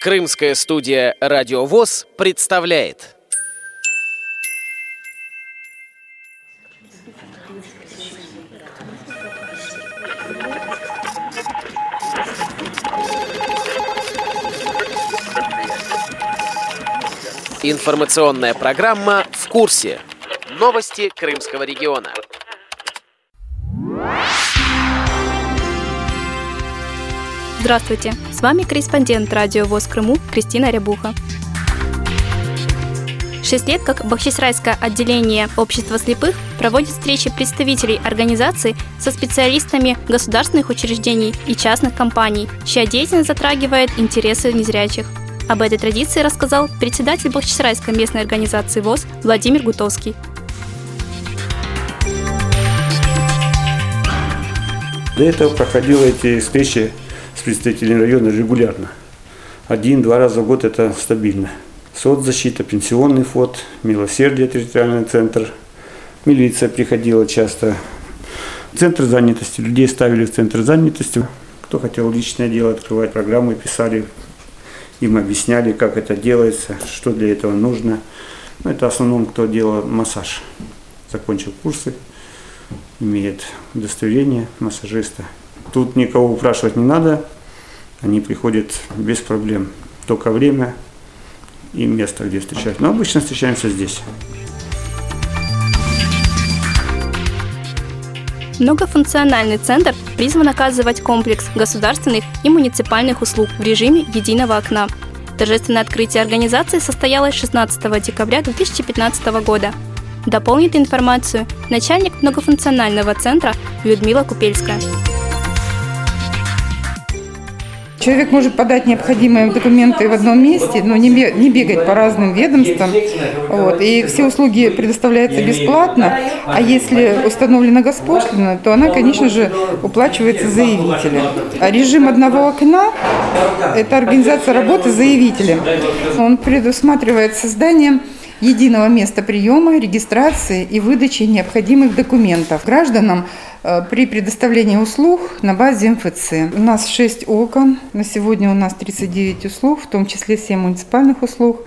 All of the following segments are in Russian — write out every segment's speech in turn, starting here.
Крымская студия «Радиовоз» представляет Информационная программа «В курсе». Новости Крымского региона. Здравствуйте, с вами корреспондент радио ВОЗ Крыму Кристина Рябуха. Шесть лет как Бахчисарайское отделение общества слепых проводит встречи представителей организаций со специалистами государственных учреждений и частных компаний, чья деятельность затрагивает интересы незрячих. Об этой традиции рассказал председатель Бахчисарайской местной организации ВОЗ Владимир Гутовский. До этого проходило эти встречи представителей района регулярно. Один-два раза в год это стабильно. Соцзащита, пенсионный фонд, милосердие, территориальный центр, милиция приходила часто. Центр занятости, людей ставили в центр занятости. Кто хотел личное дело открывать, программы писали, им объясняли, как это делается, что для этого нужно. Ну, это в основном, кто делал массаж. Закончил курсы, имеет удостоверение массажиста. Тут никого упрашивать не надо, они приходят без проблем. Только время и место, где встречать. Но обычно встречаемся здесь. Многофункциональный центр призван оказывать комплекс государственных и муниципальных услуг в режиме единого окна. Торжественное открытие организации состоялось 16 декабря 2015 года. Дополнит информацию начальник многофункционального центра Людмила Купельская. Человек может подать необходимые документы в одном месте, но не, бегать по разным ведомствам. Вот. И все услуги предоставляются бесплатно, а если установлена госпошлина, то она, конечно же, уплачивается заявителем. А режим одного окна – это организация работы заявителем. Он предусматривает создание единого места приема, регистрации и выдачи необходимых документов гражданам Э, при предоставлении услуг на базе МФЦ. У нас 6 окон, на сегодня у нас 39 услуг, в том числе 7 муниципальных услуг.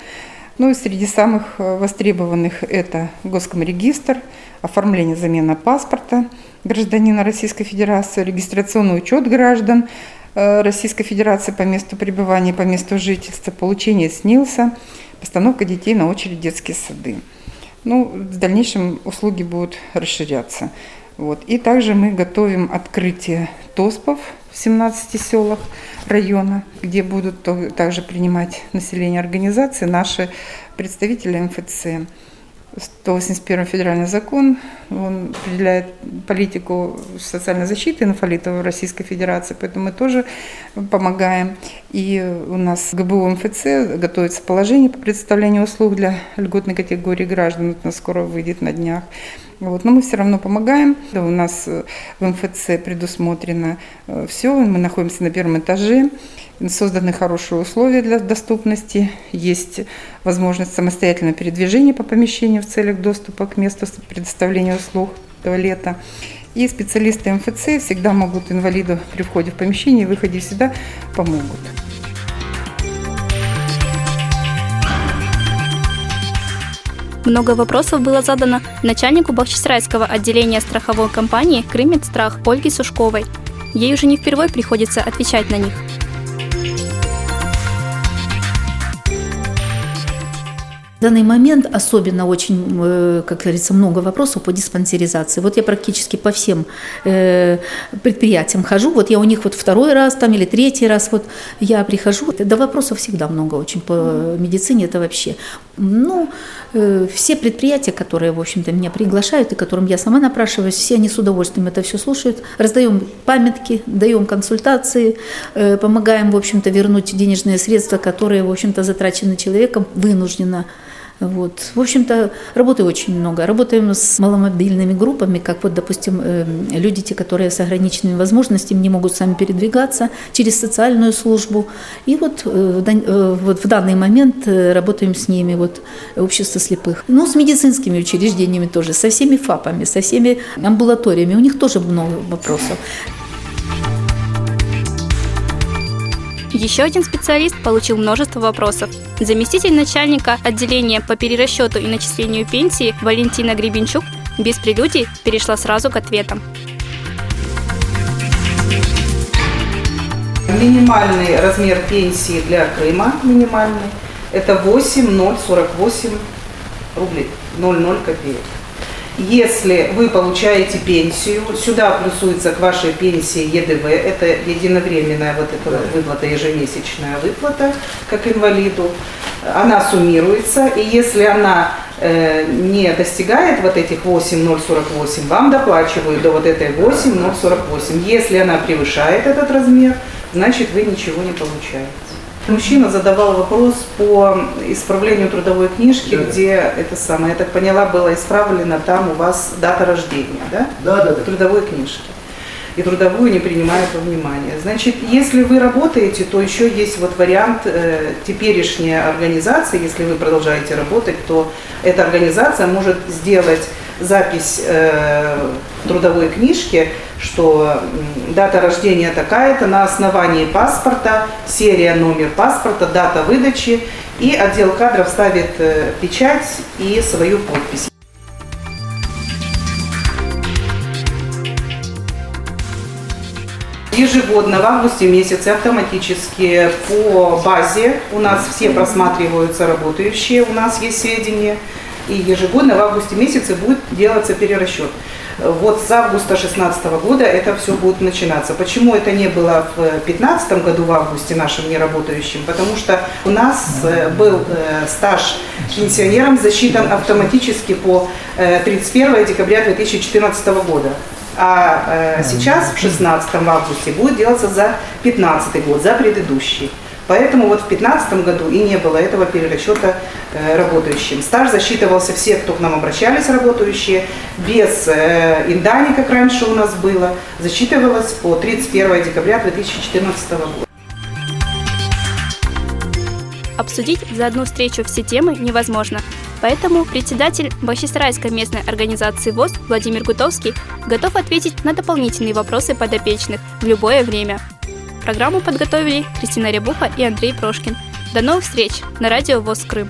Ну и среди самых э, востребованных это Госкомрегистр, оформление замена паспорта гражданина Российской Федерации, регистрационный учет граждан Российской Федерации по месту пребывания, по месту жительства, получение СНИЛСа, постановка детей на очередь в детские сады. Ну, в дальнейшем услуги будут расширяться. Вот. И также мы готовим открытие ТОСПов в 17 селах района, где будут также принимать население организации наши представители МФЦ. 181 федеральный закон, он определяет политику социальной защиты инфолитов в Российской Федерации, поэтому мы тоже помогаем. И у нас ГБУ МФЦ готовится положение по предоставлению услуг для льготной категории граждан, это скоро выйдет на днях. Вот. Но мы все равно помогаем. У нас в МФЦ предусмотрено э, все. Мы находимся на первом этаже. Созданы хорошие условия для доступности. Есть возможность самостоятельного передвижения по помещению в целях доступа к месту предоставления услуг туалета. И специалисты МФЦ всегда могут инвалиду при входе в помещение и выходе сюда помогут. Много вопросов было задано начальнику Бахчисарайского отделения страховой компании «Крымедстрах» Ольге Сушковой. Ей уже не впервые приходится отвечать на них. В данный момент особенно очень, э, как говорится, много вопросов по диспансеризации. Вот я практически по всем э, предприятиям хожу. Вот я у них вот второй раз там или третий раз вот я прихожу. Да вопросов всегда много очень по медицине. Это вообще, ну, э, все предприятия, которые, в общем-то, меня приглашают и которым я сама напрашиваюсь, все они с удовольствием это все слушают. Раздаем памятки, даем консультации, помогаем, в общем-то, вернуть денежные средства, которые, в общем-то, затрачены человеком вынужденно вот. В общем-то, работы очень много. Работаем с маломобильными группами, как вот, допустим, э, люди, те, которые с ограниченными возможностями не могут сами передвигаться через социальную службу. И вот, э, э, вот в данный момент работаем с ними, вот, общество слепых. Ну, с медицинскими учреждениями тоже, со всеми ФАПами, со всеми амбулаториями. У них тоже много вопросов. Еще один специалист получил множество вопросов. Заместитель начальника отделения по перерасчету и начислению пенсии Валентина Гребенчук без прелюдий перешла сразу к ответам. Минимальный размер пенсии для Крыма, минимальный, это 8,048 рублей, 0,0 копеек. Если вы получаете пенсию, сюда плюсуется к вашей пенсии ЕДВ, это единовременная вот эта выплата, ежемесячная выплата, как инвалиду. Она суммируется, и если она э, не достигает вот этих 8,048, вам доплачивают до вот этой 8,048. Если она превышает этот размер, значит вы ничего не получаете. Мужчина задавал вопрос по исправлению трудовой книжки, да. где это самое, я так поняла, было исправлено там у вас дата рождения, да? Да, да, да. Трудовой книжки. И трудовую не принимают во внимание. Значит, если вы работаете, то еще есть вот вариант э, теперешняя организация, если вы продолжаете работать, то эта организация может сделать запись э, трудовой книжке, что дата рождения такая-то на основании паспорта, серия, номер паспорта, дата выдачи, и отдел кадров ставит э, печать и свою подпись. Ежегодно в августе месяце автоматически по базе у нас все просматриваются работающие, у нас есть сведения – и ежегодно в августе месяце будет делаться перерасчет. Вот с августа 2016 года это все будет начинаться. Почему это не было в 2015 году в августе нашим неработающим? Потому что у нас э, был э, стаж пенсионерам засчитан автоматически по 31 э, декабря 2014 года. А сейчас, в 16 августе, будет делаться за 2015 год, за предыдущий. Поэтому вот в 2015 году и не было этого перерасчета э, работающим. Стаж засчитывался все, кто к нам обращались, работающие, без э, индани, как раньше у нас было, засчитывалось по 31 декабря 2014 года. Обсудить за одну встречу все темы невозможно. Поэтому председатель Бахчисарайской местной организации ВОЗ Владимир Гутовский готов ответить на дополнительные вопросы подопечных в любое время. Программу подготовили Кристина Рябуха и Андрей Прошкин. До новых встреч на радио ВОЗ Крым.